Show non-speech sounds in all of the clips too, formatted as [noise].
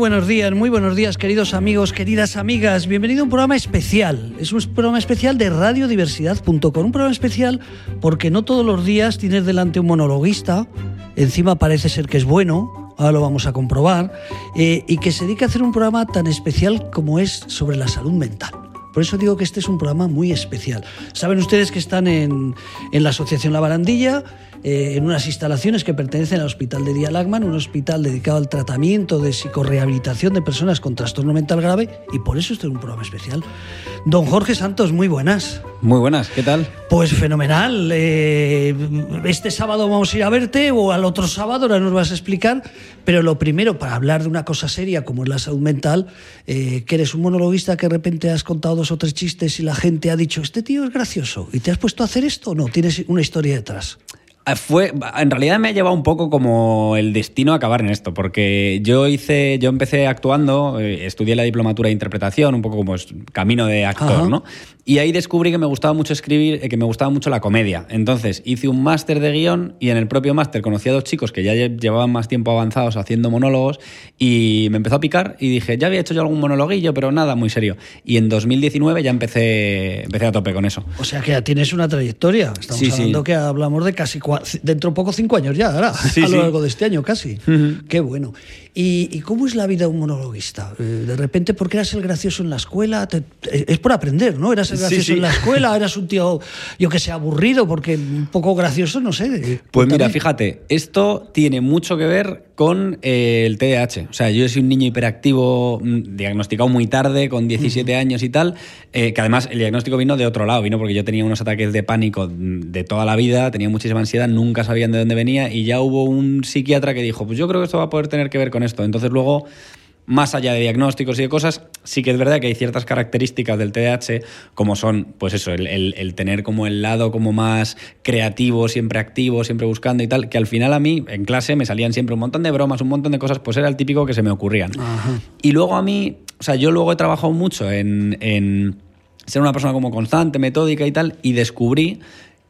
Buenos días, muy buenos días, queridos amigos, queridas amigas. Bienvenido a un programa especial. Es un programa especial de radiodiversidad.com. Un programa especial porque no todos los días tienes delante un monologuista. Encima parece ser que es bueno, ahora lo vamos a comprobar. eh, y que se dedica a hacer un programa tan especial como es sobre la salud mental. Por eso digo que este es un programa muy especial. Saben ustedes que están en, en la Asociación La Barandilla, eh, en unas instalaciones que pertenecen al Hospital de Día Lagman, un hospital dedicado al tratamiento de psicorrehabilitación de personas con trastorno mental grave, y por eso este es un programa especial. Don Jorge Santos, muy buenas. Muy buenas, ¿qué tal? Pues fenomenal. Eh, este sábado vamos a ir a verte o al otro sábado, ahora nos vas a explicar. Pero lo primero, para hablar de una cosa seria como es la salud mental, eh, que eres un monologuista que de repente has contado dos o tres chistes y la gente ha dicho, este tío es gracioso, ¿y te has puesto a hacer esto o no? Tienes una historia detrás. Ah, Fue, en realidad me ha llevado un poco como el destino a acabar en esto, porque yo hice, yo empecé actuando, eh, estudié la diplomatura de interpretación, un poco como es camino de actor, Ajá. ¿no? Y ahí descubrí que me gustaba mucho escribir, eh, que me gustaba mucho la comedia. Entonces hice un máster de guion y en el propio máster conocí a dos chicos que ya lle- llevaban más tiempo avanzados haciendo monólogos y me empezó a picar y dije, ya había hecho yo algún monologuillo, pero nada, muy serio. Y en 2019 ya empecé, empecé a tope con eso. O sea que ya tienes una trayectoria. Estamos Sí, sí. hablando que hablamos de casi cua- dentro de poco cinco años ya, ahora, Sí, a lo sí. largo de este año casi. Qué bueno. ¿Y, y cómo es la vida de un monologuista? Eh, De repente, ¿por qué eras el gracioso en la escuela? Te- es por aprender, ¿no? Eras el gracioso sí. en la escuela, eras un tío, yo que sé, aburrido, porque un poco gracioso, no sé. Pues mira, Cuéntame. fíjate, esto tiene mucho que ver con eh, el TDAH. O sea, yo soy un niño hiperactivo, mm, diagnosticado muy tarde, con 17 años y tal, eh, que además el diagnóstico vino de otro lado, vino porque yo tenía unos ataques de pánico mm, de toda la vida, tenía muchísima ansiedad, nunca sabían de dónde venía y ya hubo un psiquiatra que dijo, pues yo creo que esto va a poder tener que ver con esto. Entonces luego más allá de diagnósticos y de cosas, sí que es verdad que hay ciertas características del TDAH, como son, pues eso, el, el- el tener como el lado como más creativo, siempre activo, siempre buscando y tal, que al final a mí, en clase, me salían siempre un montón de bromas, un montón de cosas, pues era el típico que se me ocurrían. Y luego a mí, o sea, yo luego he trabajado mucho en, en ser una persona como constante, metódica y tal, y descubrí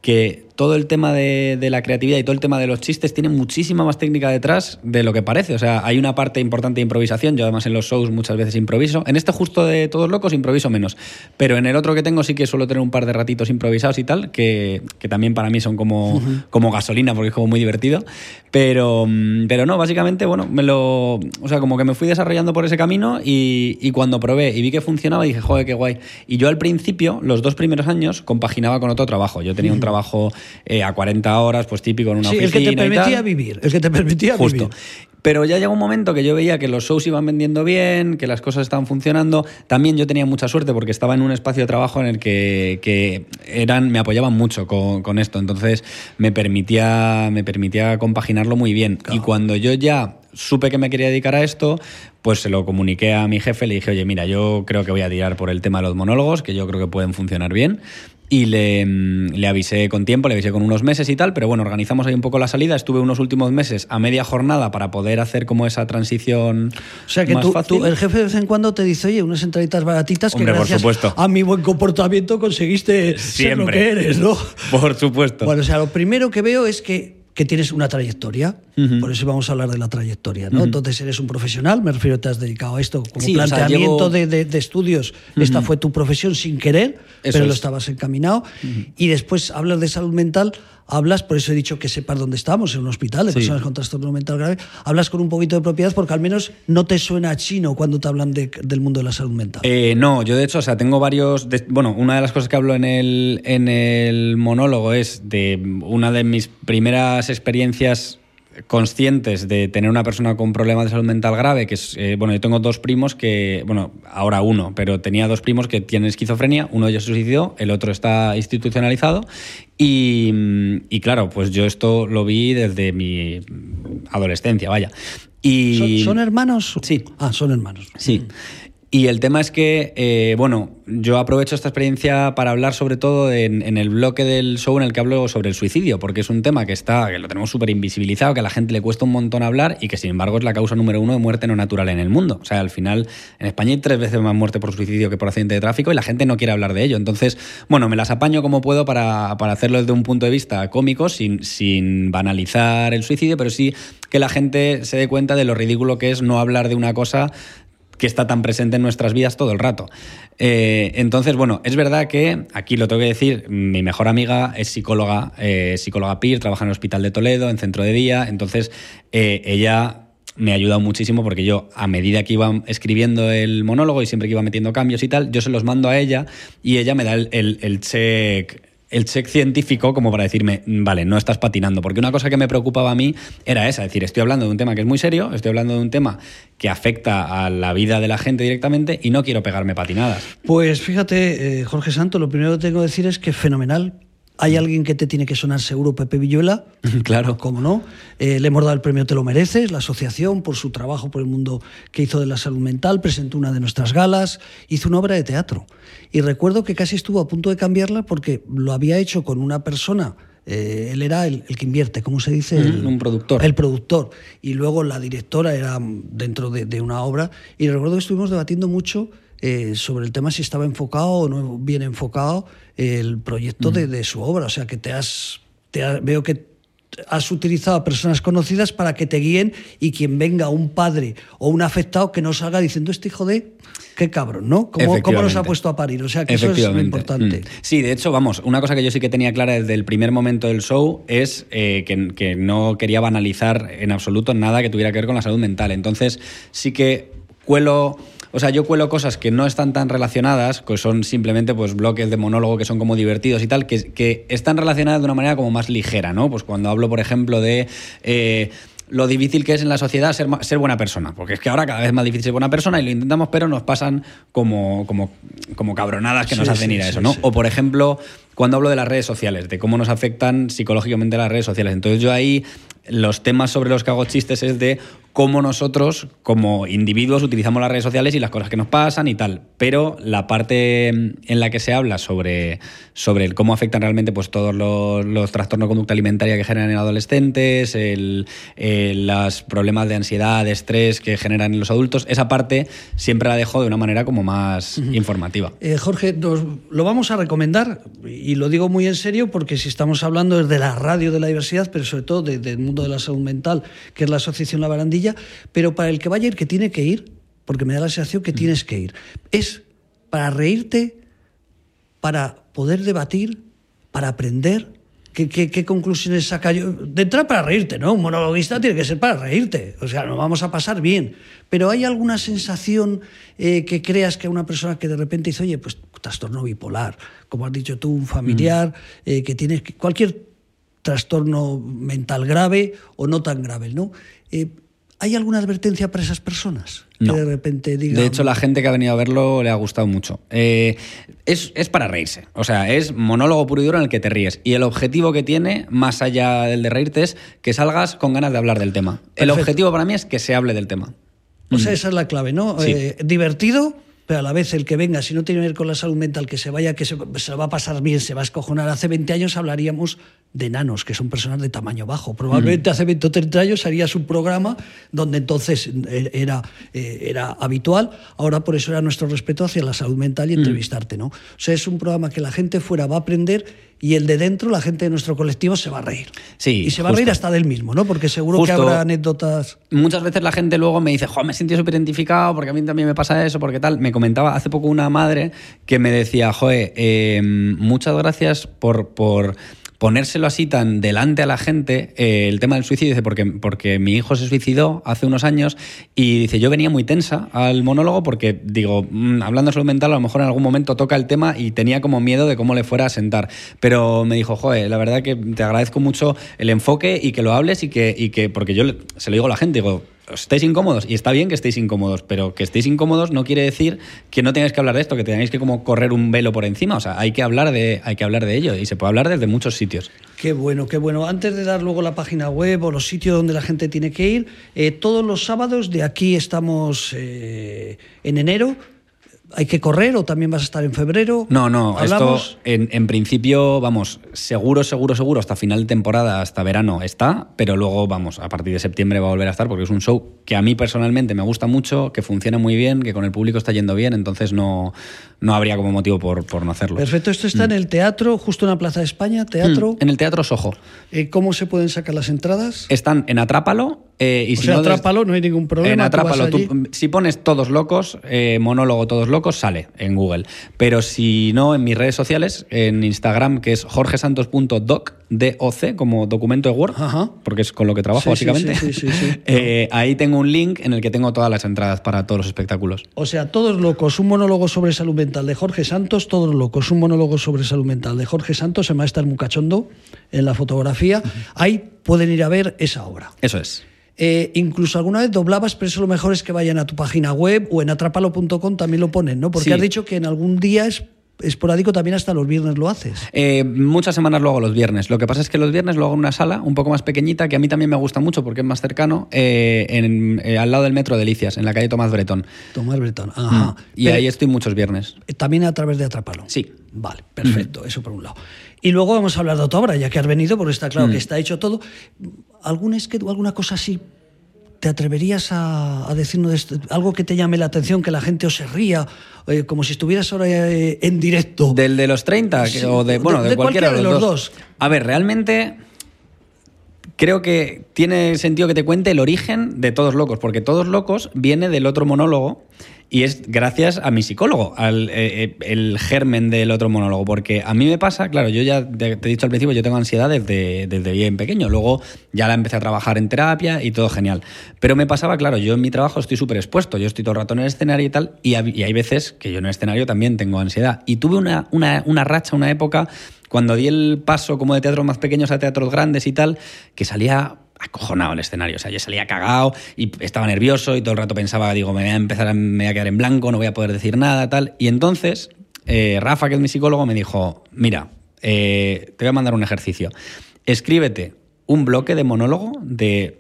que todo el tema de, de la creatividad y todo el tema de los chistes tiene muchísima más técnica detrás de lo que parece. O sea, hay una parte importante de improvisación. Yo además en los shows muchas veces improviso. En este justo de Todos Locos improviso menos. Pero en el otro que tengo sí que suelo tener un par de ratitos improvisados y tal, que, que también para mí son como, como gasolina porque es como muy divertido. Pero, mm, pero no, básicamente, bueno, me lo... O sea, como que me fui desarrollando por ese camino y, y cuando probé y vi que funcionaba dije, joder, qué guay. Y yo al principio, los dos primeros años, compaginaba con otro trabajo. Yo tenía un trabajo eh, a 40 horas, pues típico en una Sí, el oficina que te y tal. permitía vivir, el que te permitía Justo. vivir. Pero ya llegó un momento que yo veía que los shows iban vendiendo bien, que las cosas estaban funcionando. También yo tenía mucha suerte porque estaba en un espacio de trabajo en el que, que eran, me apoyaban mucho con, con esto. Entonces me permitía, me permitía compaginarlo muy bien. Y cuando yo ya supe que me quería dedicar a esto, pues se lo comuniqué a mi jefe, le dije, oye, mira, yo creo que voy a tirar por el tema de los monólogos, que yo creo que pueden funcionar bien. Y le, mm, le avisé con tiempo, le avisé con unos meses y tal, pero bueno, organizamos ahí un poco la salida. Estuve unos últimos meses a media jornada para poder hacer como esa transición O sea que más tú, fácil. tú- el jefe de vez en cuando te dice, oye, unas entraditas baratitas que Hombre, por gracias supuesto. a mi buen comportamiento conseguiste ser lo Siempre. que eres, ¿no? Por supuesto. Bueno, o sea, lo primero que veo es que, que tienes una trayectoria, por eso vamos a hablar de la trayectoria, ¿no? Entonces eres un profesional, me refiero, te has dedicado a esto como Sí, o sea, planteamiento llevo- de, de- de estudios. Esta fue tu profesión sin querer, Eso pero lo es. estabas encaminado. Y después hablas de salud mental, hablas, por eso he dicho que sepas dónde estamos, en un hospital de Sí. personas con trastorno mental grave, hablas con un poquito de propiedad porque al menos no te suena chino cuando te hablan de- del mundo de la salud mental. Eh, no, yo de hecho, o sea, tengo varios. de- bueno, una de las cosas que hablo en el, en el monólogo es de una de mis primeras experiencias conscientes de tener una persona con problemas de salud mental grave, que es, eh, bueno, yo tengo dos primos que, bueno, ahora uno, pero tenía dos primos que tienen esquizofrenia, uno de ellos se suicidó, el otro está institucionalizado y, mm, y claro, pues yo esto lo vi desde mi adolescencia, vaya. Y, ¿Son, son hermanos? Sí. Ah, son hermanos. Sí. Y el tema es que, eh, bueno, yo aprovecho esta experiencia para hablar sobre todo en, el bloque del show en el que hablo sobre el suicidio, porque es un tema que está, que lo tenemos súper invisibilizado, que a la gente le cuesta un montón hablar y que sin embargo es la causa número uno de muerte no natural en el mundo. O sea, al final en España hay tres veces más muerte por suicidio que por accidente de tráfico y la gente no quiere hablar de ello. Entonces, bueno, me las apaño como puedo para, para hacerlo desde un punto de vista cómico, sin, sin banalizar el suicidio, pero sí que la gente se dé cuenta de lo ridículo que es no hablar de una cosa que está tan presente en nuestras vidas todo el rato. Eh, entonces, bueno, es verdad que, aquí lo tengo que decir, mi mejor amiga es psicóloga, eh, psicóloga PIR, trabaja en el Hospital de Toledo, en centro de día, entonces eh, ella me ha ayudado muchísimo porque yo, a medida que iba escribiendo el monólogo y siempre que iba metiendo cambios y tal, yo se los mando a ella y ella me da el, check el check científico como para decirme, vale, no estás patinando. Porque una cosa que me preocupaba a mí era esa, es decir, estoy hablando de un tema que es muy serio, estoy hablando de un tema que afecta a la vida de la gente directamente y no quiero pegarme patinadas. Pues fíjate, eh, Jorge Santo, lo primero que tengo que decir es que fenomenal hay alguien que te tiene que sonar seguro, Pepe Villuela. [laughs] Claro. ¿Cómo no? Eh, le hemos dado el premio Te lo mereces, la asociación, por su trabajo por el mundo que hizo de la salud mental, presentó una de nuestras galas, hizo una obra de teatro. Y recuerdo que casi estuvo a punto de cambiarla porque lo había hecho con una persona. Eh, él era el, el, que invierte, ¿cómo se dice? El, un productor. El productor. Y luego la directora era dentro de, de una obra. Y recuerdo que estuvimos debatiendo mucho eh, sobre el tema si estaba enfocado o no bien enfocado el proyecto de, de, su obra. O sea, que te has, te veo que has utilizado a personas conocidas para que te guíen y quien venga, un padre o un afectado, que no salga diciendo este hijo de qué cabrón, ¿no? ¿Cómo, ¿Cómo, nos ha puesto a parir? O sea, que eso es lo importante. Mm. Sí, de hecho, vamos, una cosa que yo sí que tenía clara desde el primer momento del show es eh, que, que no quería banalizar en absoluto nada que tuviera que ver con la salud mental. Entonces, sí que cuelo o sea, yo cuelo cosas que no están tan relacionadas, que son simplemente pues bloques de monólogo que son como divertidos y tal, que, que están relacionadas de una manera como más ligera, ¿no? Pues cuando hablo, por ejemplo, de... Eh, lo difícil que es en la sociedad ser, ser buena persona. Porque es que ahora cada vez es más difícil ser buena persona y lo intentamos, pero nos pasan como, como, como cabronadas que nos sí, hacen ir a eso, ¿no? O, por ejemplo, cuando hablo de las redes sociales, de cómo nos afectan psicológicamente las redes sociales. Entonces yo ahí los temas sobre los que hago chistes es de cómo nosotros, como individuos, utilizamos las redes sociales y las cosas que nos pasan y tal. Pero la parte en la que se habla sobre, sobre cómo afectan realmente pues, todos los, los trastornos de conducta alimentaria que generan en adolescentes, el, el, los problemas de ansiedad, de estrés que generan en los adultos, esa parte siempre la dejo de una manera como más uh -huh. informativa. Eh, Jorge, nos, lo vamos a recomendar y lo digo muy en serio porque si estamos hablando de la radio de la diversidad, pero sobre todo del de mundo de la salud mental, que es la Asociación La Barandilla, pero para el que vaya a ir, que tiene que ir, porque me da la sensación que tienes que ir, es para reírte, para poder debatir, para aprender. ¿Qué, qué, qué conclusiones saca yo? De entrar para reírte, ¿no? Un monologuista tiene que ser para reírte. O sea, nos vamos a pasar bien. Pero ¿hay alguna sensación eh, que creas que una persona que de repente dice, oye, pues trastorno bipolar, como has dicho tú, un familiar, mm. eh, que tiene cualquier trastorno mental grave o no tan grave, ¿no? Eh, ¿Hay alguna advertencia para esas personas? No. Que de repente digan... De hecho, la gente que ha venido a verlo le ha gustado mucho. Eh, es, es, para reírse. O sea, es monólogo puro y duro en el que te ríes. Y el objetivo que tiene, más allá del de reírte, es que salgas con ganas de hablar del tema. Perfecto. El objetivo para mí es que se hable del tema. O sea, esa es la clave, ¿no? Sí. Eh, divertido, pero a la vez el que venga, si no tiene que ver con la salud mental, que se vaya, que se, se va a pasar bien, se va a escojonar. Hace 20 años hablaríamos de enanos, que son personas de tamaño bajo. Probablemente mm. hace 20 o 30 años harías un programa donde entonces era, eh, era habitual. Ahora por eso era nuestro respeto hacia la salud mental y entrevistarte, ¿no? O sea, es un programa que la gente fuera va a aprender y el de dentro, la gente de nuestro colectivo se va a reír. Sí, y se va justo. a reír hasta del mismo, ¿no? Porque seguro justo. que habrá anécdotas. Muchas veces la gente luego me dice, jo, me he sentido súper identificado porque a mí también me pasa eso, porque tal. Me comentaba hace poco una madre que me decía, joe, eh, muchas gracias por, por ponérselo así tan delante a la gente, eh, el tema del suicidio, dice, porque, porque mi hijo se suicidó hace unos años y dice, yo venía muy tensa al monólogo porque, digo, mmm, hablando de salud mental, a lo mejor en algún momento toca el tema y tenía como miedo de cómo le fuera a sentar. Pero me dijo, joder, la verdad que te agradezco mucho el enfoque y que lo hables y que, y que porque yo se lo digo a la gente, digo, estéis incómodos y está bien que estéis incómodos, pero que estéis incómodos no quiere decir que no tengáis que hablar de esto, que tengáis que como correr un velo por encima, o sea, hay que hablar de hay que hablar de ello y se puede hablar desde muchos sitios. Qué bueno, qué bueno. Antes de dar luego la página web o los sitios donde la gente tiene que ir, eh, todos los sábados de aquí estamos eh, en enero ¿Hay que correr o también vas a estar en febrero? No, no, ¿Hablamos? esto en, en, principio, vamos, seguro, seguro, seguro, hasta final de temporada, hasta verano está, pero luego, vamos, a partir de septiembre va a volver a estar porque es un show que a mí personalmente me gusta mucho, que funciona muy bien, que con el público está yendo bien, entonces no, no habría como motivo por, por no hacerlo. Perfecto, esto está mm. en el teatro, justo en la Plaza de España, teatro. Mm, en el Teatro Sojo. Eh, ¿Cómo se pueden sacar las entradas? Están en Atrápalo Eh, y o si sea, no, atrápalo, no hay ningún problema. En Atrápalo, tú- si pones todos locos, eh, monólogo todos locos, sale en Google. Pero si no, en mis redes sociales, en Instagram, que es jorgesantos.doc, D-O-C, como documento de Word, Ajá. porque es con lo que trabajo Sí, básicamente. sí, sí. [laughs] Eh, ahí tengo un link en el que tengo todas las entradas para todos los espectáculos. O sea, todos locos, un monólogo sobre salud mental de Jorge Santos, todos locos, un monólogo sobre salud mental de Jorge Santos, se me va a estar muy cachondo en la fotografía. Ahí pueden ir a ver esa obra. Eso es. Eh, incluso alguna vez doblabas, pero eso lo mejor es que vayan a tu página web o en atrapalo.com también lo ponen, ¿no? Porque Sí. has dicho que en algún día es esporádico también hasta los viernes lo haces. Eh, muchas semanas lo hago los viernes. Lo que pasa es que los viernes lo hago en una sala un poco más pequeñita, que a mí también me gusta mucho porque es más cercano, eh, en- eh, al lado del Metro Delicias, en la calle Tomás Bretón. Tomás Bretón. Ajá. Y Pero, ahí estoy muchos viernes. También a través de Atrapalo. Sí. Vale, perfecto, eso por un lado. Y luego vamos a hablar de otra obra, ya que has venido, porque está claro Mm. que está hecho todo. ¿Algún sketch o alguna cosa así te atreverías a, a decirnos de esto? algo que te llame la atención, que la gente os se ría, eh, como si estuvieras ahora eh, en directo? ¿Del de los 30? que- Sí, o de, bueno, de- de, de cualquiera, cualquiera de los, dos. los dos. A ver, realmente creo que tiene sentido que te cuente el origen de Todos Locos, porque Todos Locos viene del otro monólogo y es gracias a mi psicólogo, al eh, eh, el germen del otro monólogo, porque a mí me pasa, claro, yo ya te, he dicho al principio, yo tengo ansiedad desde, desde bien pequeño, luego ya la empecé a trabajar en terapia y todo genial, pero me pasaba, claro, yo en mi trabajo estoy súper expuesto, yo estoy todo el rato en el escenario y tal, y, y hay veces que yo en el escenario también tengo ansiedad, y tuve una, una, una racha, una época, cuando di el paso como de teatros más pequeños a teatros grandes y tal, que salía acojonado el escenario. O sea, yo salía cagado y estaba nervioso y todo el rato pensaba, digo, me voy a empezar a, me voy a quedar en blanco, no voy a poder decir nada, tal. Y entonces, eh, Rafa, que es mi psicólogo, me dijo, mira, eh, te voy a mandar un ejercicio. Escríbete un bloque de monólogo de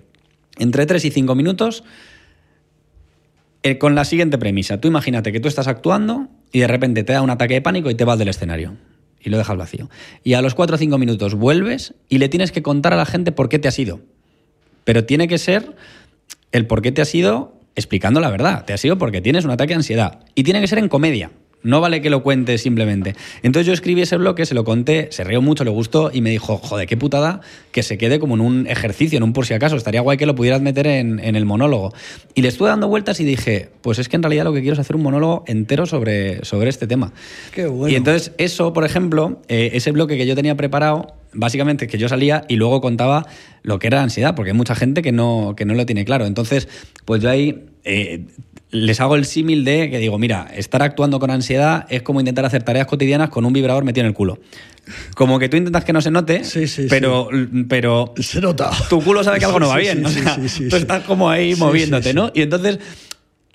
entre 3 y 5 minutos eh, con la siguiente premisa. Tú imagínate que tú estás actuando y de repente te da un ataque de pánico y te vas del escenario. Y lo dejas vacío. Y a los 4 o 5 minutos vuelves y le tienes que contar a la gente por qué te has ido. Pero tiene que ser el por qué te has ido explicando la verdad. Te has ido porque tienes un ataque de ansiedad. Y tiene que ser en comedia. No vale que lo cuentes simplemente. Entonces yo escribí ese bloque, se lo conté, se rió mucho, le gustó y me dijo, joder, qué putada que se quede como en un ejercicio, en un por si acaso. Estaría guay que lo pudieras meter en, en el monólogo. Y le estuve dando vueltas y dije, pues es que en realidad lo que quiero es hacer un monólogo entero sobre, sobre este tema. Qué bueno. Y entonces eso, por ejemplo, eh, ese bloque que yo tenía preparado, básicamente es que yo salía y luego contaba lo que era la ansiedad, porque hay mucha gente que no, que no lo tiene claro. Entonces, pues yo ahí eh, les hago el símil de que digo, mira, estar actuando con ansiedad es como intentar hacer tareas cotidianas con un vibrador metido en el culo. Como que tú intentas que no se note, Sí, sí, pero, pero Se nota. tu culo sabe que algo no va bien. o sea, tú estás como ahí moviéndote. ¿no? Y entonces,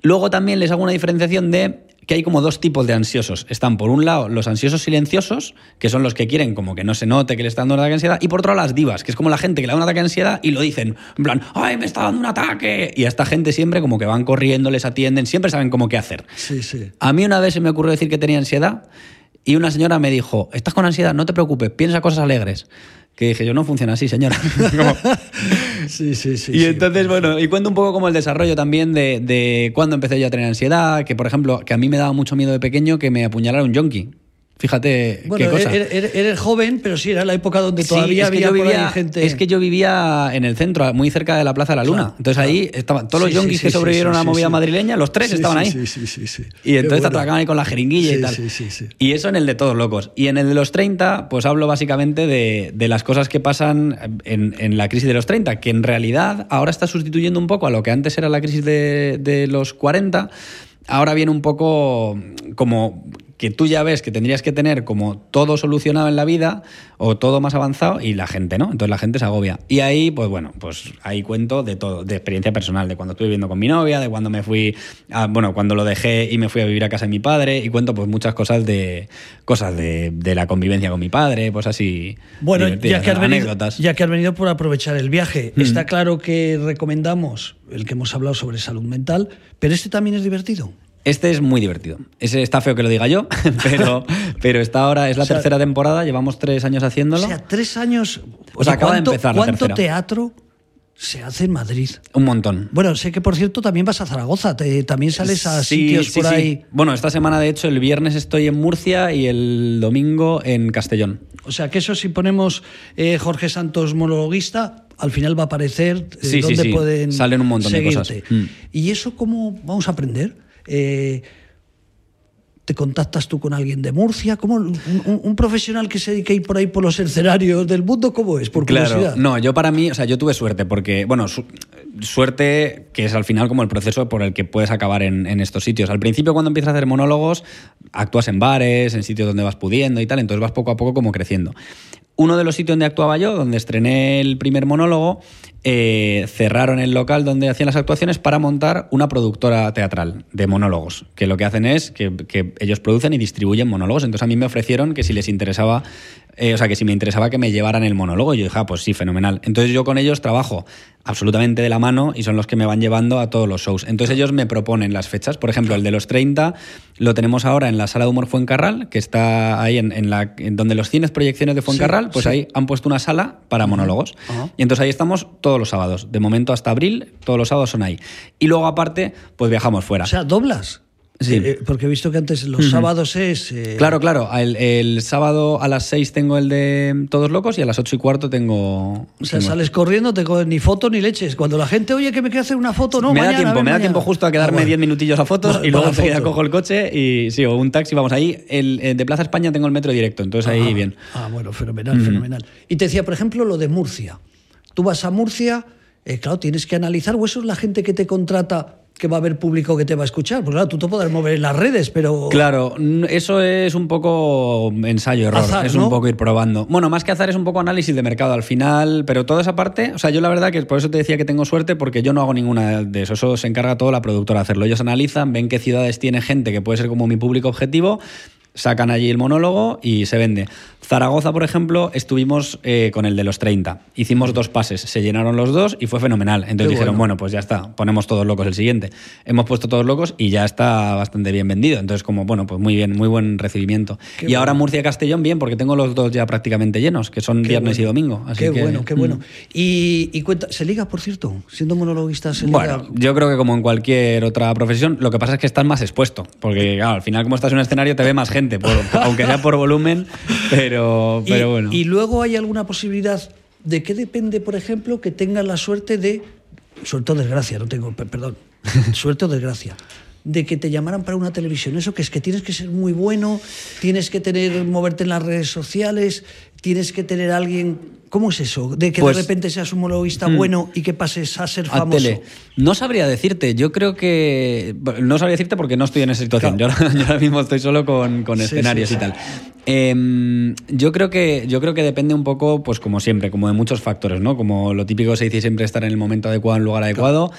luego también les hago una diferenciación de que hay como dos tipos de ansiosos. Están, por un lado, los ansiosos silenciosos, que son los que quieren como que no se note que le está dando un ataque de ansiedad, y por otro lado, las divas, que es como la gente que le da un ataque de ansiedad y lo dicen, en plan, ¡ay, me está dando un ataque! Y a esta gente siempre como que van corriendo, les atienden, siempre saben cómo qué hacer. Sí, sí. A mí una vez se me ocurrió decir que tenía ansiedad y una señora me dijo, estás con ansiedad, no te preocupes, piensa cosas alegres. Que dije, yo no funciona así, señora. [laughs] Como- Sí, sí, sí. y sí. entonces, bueno, y cuento un poco como el desarrollo también de, de cuándo empecé yo a tener ansiedad, que por ejemplo, que a mí me daba mucho miedo de pequeño que me apuñalara un yonki. Fíjate Bueno, qué cosa. Eres, eres- joven, pero sí, era la época donde Sí, todavía que había vivía, gente. Es que yo vivía en el centro, muy cerca de la Plaza de la Luna. Claro, entonces claro. ahí estaban todos los Sí, sí, yonkis sí, que sí, sobrevivieron sí, a la sí, movida sí. madrileña, los tres Sí, estaban sí, ahí. Sí, sí, sí, sí. Y entonces te bueno. atracaban ahí con la jeringuilla Sí, y tal. sí, sí, sí. Y eso en el de todos locos. Y en el de los 30, pues hablo básicamente de, de las cosas que pasan en, en la crisis de los 30, que en realidad ahora está sustituyendo un poco a lo que antes era la crisis de, de los 40. Ahora viene un poco como que tú ya ves que tendrías que tener como todo solucionado en la vida o todo más avanzado y la gente no. Entonces la gente se agobia. Y ahí, pues bueno, pues ahí cuento de todo, de experiencia personal, de cuando estuve viviendo con mi novia, de cuando me fui, a- bueno, cuando lo dejé y me fui a vivir a casa de mi padre y cuento pues muchas cosas de cosas de, de la convivencia con mi padre, pues así. Bueno, ya que, has venido, ya que has venido por aprovechar el viaje, Mm. está claro que recomendamos el que hemos hablado sobre salud mental, pero este también es divertido. Este es muy divertido. Ese está feo que lo diga yo, [laughs] pero, pero está ahora, es la O sea, tercera temporada, llevamos tres años haciéndolo. O sea, tres años. O sea, acaba de ¿cuánto- empezar la ¿Cuánto tercera. teatro se hace en Madrid? Un montón. Bueno, sé que por cierto también vas a Zaragoza, te- también sales a Sí, sitios sí, por sí. ahí. Bueno, esta semana, de hecho, el viernes estoy en Murcia y el domingo en Castellón. O sea, que eso si ponemos eh, Jorge Santos monologuista, al final va a aparecer eh, dónde sí. pueden Salen un montón de cosas. Mm. ¿Y eso cómo vamos a aprender? Eh, ¿Te contactas tú con alguien de Murcia? ¿Cómo un, un- un profesional que se dedique a ir por ahí por los escenarios del mundo, cómo es? Por Claro, curiosidad. no, yo para mí, o sea, yo tuve suerte porque, bueno, su- suerte que es al final como el proceso por el que puedes acabar en, en estos sitios. Al principio cuando empiezas a hacer monólogos, actúas en bares, en sitios donde vas pudiendo y tal, entonces vas poco a poco como creciendo. Uno de los sitios donde actuaba yo, donde estrené el primer monólogo, eh, cerraron el local donde hacían las actuaciones para montar una productora teatral de monólogos, que lo que hacen es que, que ellos producen y distribuyen monólogos. Entonces a mí me ofrecieron que si les interesaba, eh, o sea, que si me interesaba que me llevaran el monólogo, yo dije, ah, pues sí, fenomenal. Entonces yo con ellos trabajo absolutamente de la mano y son los que me van llevando a todos los shows. Entonces ellos me proponen las fechas. Por ejemplo, el de los 30 lo tenemos ahora en la Sala de Humor Fuencarral, que está ahí en, en la, en donde los cines proyecciones de Fuencarral, pues sí. ahí han puesto una sala para monólogos. Y entonces ahí estamos todos los sábados. De momento hasta abril, todos los sábados son ahí. Y luego aparte, pues viajamos fuera. O sea, doblas. Sí. Eh, porque he visto que antes los sábados es. eh, Claro, claro. El, el sábado a las 6 tengo el de Todos Locos y a las 8 y cuarto tengo... O sea, tengo- sales corriendo, te ni foto ni leches. Cuando la gente, oye, que me quiere hacer una foto, no, me da tiempo, me da tiempo justo a Ah, quedarme bueno. 10 minutillos a fotos [laughs] y luego enseguida cojo el coche y sí, o un taxi, vamos ahí. El, el de Plaza España tengo el metro directo, entonces ahí Ah, bien. Ah, bueno, fenomenal, fenomenal. Y te decía, por ejemplo, lo de Murcia. Tú vas a Murcia, eh, claro, tienes que analizar, o eso es la gente que te contrata que va a haber público que te va a escuchar. Pues claro, tú te podrás mover en las redes, pero. Claro, eso es un poco ensayo-error, es ¿no? un poco ir probando. Bueno, más que azar es un poco análisis de mercado al final, pero toda esa parte, o sea, yo la verdad que por eso te decía que tengo suerte, porque yo no hago ninguna de eso, eso se encarga todo la productora de hacerlo. Ellos analizan, ven qué ciudades tiene gente que puede ser como mi público objetivo, sacan allí el monólogo y se vende. Zaragoza, por ejemplo, estuvimos eh, con el de los 30. Hicimos dos pases, se llenaron los dos y fue fenomenal. Entonces Qué dijeron, bueno. bueno, pues ya está, ponemos todos locos el siguiente. Hemos puesto todos locos y ya está bastante bien vendido. Entonces, como, bueno, pues muy bien, muy buen recibimiento. Qué y ahora bueno. Murcia y Castellón, bien, porque tengo los dos ya prácticamente llenos, que son Qué viernes y domingo. Así qué que, bueno, qué mm. bueno. Y, y cuenta, ¿se liga, por cierto? Siendo monologuista, ¿se liga? Bueno, yo creo que como en cualquier otra profesión, lo que pasa es que estás más expuesto, porque claro, al final como estás en un escenario te ve más gente, por- aunque sea por volumen, pero, Y- bueno. Y luego hay alguna posibilidad de qué depende, por ejemplo, que tengas la suerte de. Suerte o desgracia, no tengo. per- Perdón. suerte o desgracia. De que te llamaran para una televisión. Eso que es que tienes que ser muy bueno, tienes que tener, moverte en las redes sociales, tienes que tener a alguien. ¿Cómo es eso? De que Pues- de repente seas un monologuista Mm. bueno y que pases a ser a famoso. tele. No sabría decirte, yo creo que. No sabría decirte porque no estoy en esa situación. Yo, ahora, [laughs] yo ahora mismo estoy solo con, con Sí, escenarios sí, y tal. Em, yo, creo que, yo creo que depende un poco, pues como siempre, como de muchos factores, ¿no? Como lo típico se dice siempre estar en el momento adecuado, en el lugar adecuado.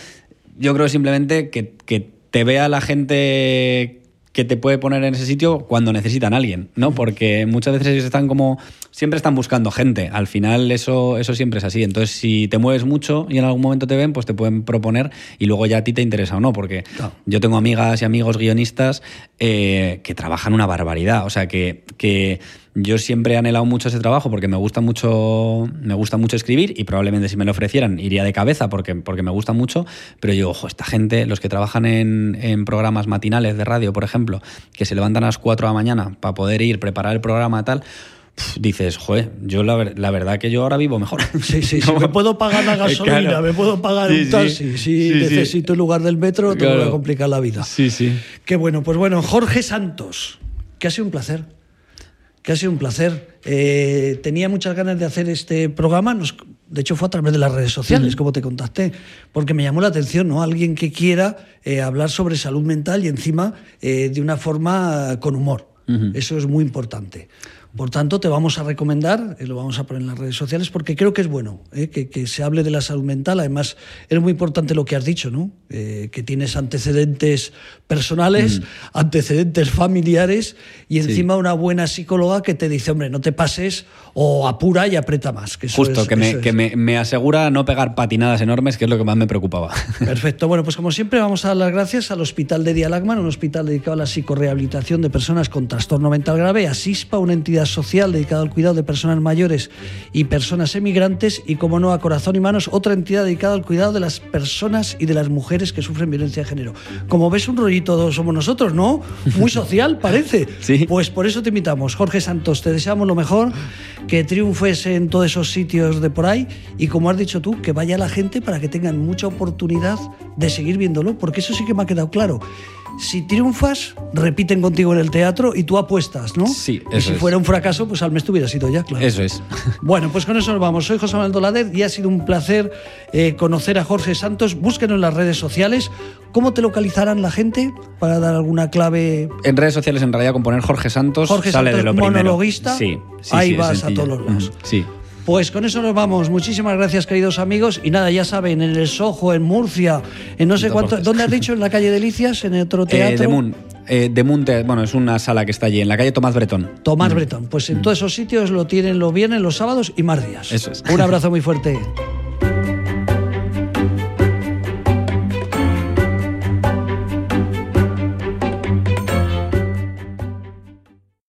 Yo creo simplemente que, que te vea la gente que te puede poner en ese sitio cuando necesitan a alguien, ¿no? Porque muchas veces ellos están como siempre están buscando gente. Al final eso eso siempre es así. Entonces, si te mueves mucho y en algún momento te ven, pues te pueden proponer y luego ya a ti te interesa o no, porque yo tengo amigas y amigos guionistas eh, que trabajan una barbaridad, o sea, que, que yo siempre he anhelado mucho ese trabajo porque me gusta mucho me gusta mucho escribir y probablemente si me lo ofrecieran iría de cabeza porque, porque me gusta mucho, pero yo, ojo, esta gente, los que trabajan en, en programas matinales de radio, por ejemplo, que se levantan a las 4 de la mañana para poder ir, preparar el programa tal, dices, joder, yo la, ver- la verdad que yo ahora vivo mejor. [laughs] Sí, sí, sí. [laughs] Me puedo pagar la [laughs] gasolina, Claro. me puedo pagar Sí, un taxi. Si Sí, necesito el lugar del metro, te Claro. voy a complicar la vida. Sí, sí. Qué bueno, pues bueno, Jorge Santos, que ha sido un placer. Que ha sido un placer. Eh, tenía muchas ganas de hacer este programa. nos- de hecho, fue a través de las redes sociales, como te contacté, porque me llamó la atención, ¿no? Alguien que quiera eh, hablar sobre salud mental y encima eh, de una forma con humor. Eso es muy importante. Por tanto, te vamos a recomendar, eh, lo vamos a poner en las redes sociales, porque creo que es bueno eh, que, que se hable de la salud mental. Además, es muy importante lo que has dicho, ¿no? Eh, que tienes antecedentes personales, antecedentes familiares y encima una buena psicóloga que te dice, hombre, no te pases o apura y aprieta más. Que Justo, es- que, me, que me asegura no pegar patinadas enormes, que es lo que más me preocupaba. [laughs] Perfecto. Bueno, pues como siempre vamos a dar las gracias al Hospital de Dialagman, un hospital dedicado a la psicorehabilitación de personas con trastorno mental grave, a SISPA, una entidad social dedicada al cuidado de personas mayores y personas emigrantes y, como no, a Corazón y Manos, otra entidad dedicada al cuidado de las personas y de las mujeres que sufren violencia de género. Como ves, un rollito somos nosotros, ¿no? Muy social, [laughs] parece. Sí. Pues por eso te invitamos. Jorge Santos, te deseamos lo mejor, que triunfes en todos esos sitios de por ahí y, como has dicho tú, que vaya la gente para que tengan mucha oportunidad de seguir viéndolo, porque eso sí que me ha quedado claro. Si triunfas, repiten contigo en el teatro y tú apuestas, ¿no? Sí, Y eso si es. fuera un fracaso, pues al mes te hubieras ido ya, claro. Eso es. [laughs] Bueno, pues con eso nos vamos. Soy José Manuel Dolader y ha sido un placer eh, conocer a Jorge Santos. Búsquenos en las redes sociales. ¿Cómo te localizarán la gente para dar alguna clave? En redes sociales, en realidad, con poner Jorge Santos Jorge sale Santos, de lo primero. monologuista. Sí, sí, Ahí sí, es vas a todos los lados. Sí. Pues con eso nos vamos. Muchísimas gracias, queridos amigos. Y nada, ya saben, en el Soho, en Murcia, en no sé cuánto. ¿Dónde has dicho? ¿En la calle Delicias? ¿En otro teatro? Eh, de Moon. Eh, de bueno, es una sala que está allí, en la calle Tomás Bretón. Tomás Bretón. Pues en todos esos sitios lo tienen los viernes, los sábados y más días. Eso es. Un abrazo muy fuerte. [laughs]